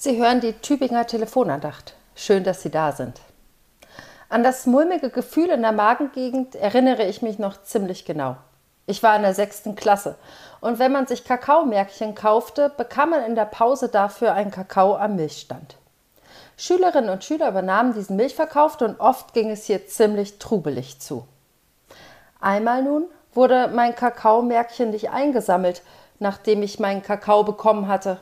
Sie hören die Tübinger Telefonandacht. Schön, dass Sie da sind. An das mulmige Gefühl in der Magengegend erinnere ich mich noch ziemlich genau. Ich war in der sechsten Klasse und wenn man sich Kakaomärkchen kaufte, bekam man in der Pause dafür einen Kakao am Milchstand. Schülerinnen und Schüler übernahmen diesen Milchverkauf und oft ging es hier ziemlich trubelig zu. Einmal nun wurde mein Kakaomärkchen nicht eingesammelt, nachdem ich meinen Kakao bekommen hatte.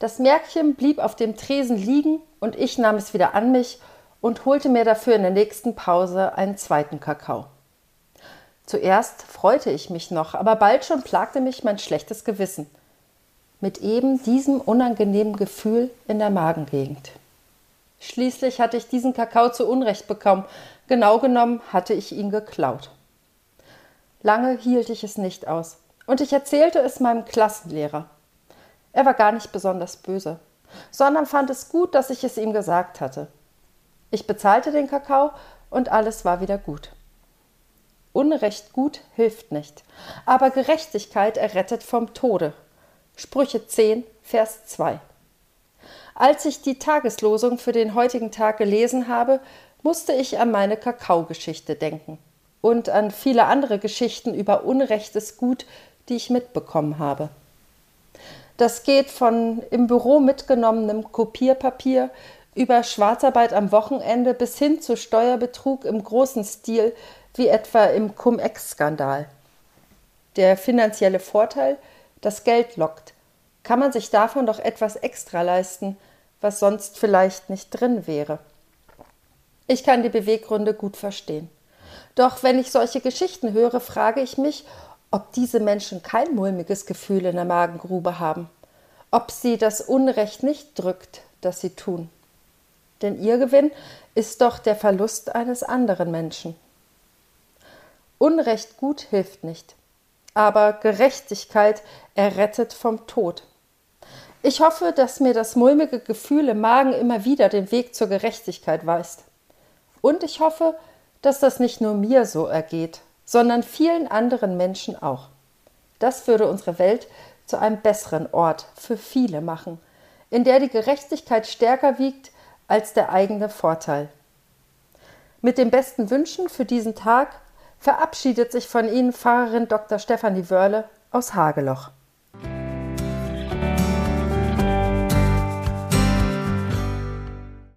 Das Märkchen blieb auf dem Tresen liegen und ich nahm es wieder an mich und holte mir dafür in der nächsten Pause einen zweiten Kakao. Zuerst freute ich mich noch, aber bald schon plagte mich mein schlechtes Gewissen. Mit eben diesem unangenehmen Gefühl in der Magengegend. Schließlich hatte ich diesen Kakao zu Unrecht bekommen. Genau genommen hatte ich ihn geklaut. Lange hielt ich es nicht aus und ich erzählte es meinem Klassenlehrer. Er war gar nicht besonders böse, sondern fand es gut, dass ich es ihm gesagt hatte. Ich bezahlte den Kakao und alles war wieder gut. Unrecht gut hilft nicht, aber Gerechtigkeit errettet vom Tode. Sprüche 10, Vers 2. Als ich die Tageslosung für den heutigen Tag gelesen habe, musste ich an meine Kakaogeschichte denken und an viele andere Geschichten über unrechtes Gut, die ich mitbekommen habe. Das geht von im Büro mitgenommenem Kopierpapier über Schwarzarbeit am Wochenende bis hin zu Steuerbetrug im großen Stil, wie etwa im Cum-Ex-Skandal. Der finanzielle Vorteil, das Geld lockt. Kann man sich davon doch etwas extra leisten, was sonst vielleicht nicht drin wäre? Ich kann die Beweggründe gut verstehen. Doch wenn ich solche Geschichten höre, frage ich mich, ob diese Menschen kein mulmiges Gefühl in der Magengrube haben, ob sie das Unrecht nicht drückt, das sie tun denn ihr Gewinn ist doch der Verlust eines anderen Menschen. Unrecht gut hilft nicht, aber Gerechtigkeit errettet vom Tod. Ich hoffe, dass mir das mulmige Gefühl im Magen immer wieder den Weg zur Gerechtigkeit weist. Und ich hoffe, dass das nicht nur mir so ergeht, sondern vielen anderen Menschen auch. Das würde unsere Welt zu einem besseren Ort für viele machen, in der die Gerechtigkeit stärker wiegt als der eigene Vorteil. Mit den besten Wünschen für diesen Tag verabschiedet sich von Ihnen Pfarrerin Dr. Stefanie Wörle aus Hageloch.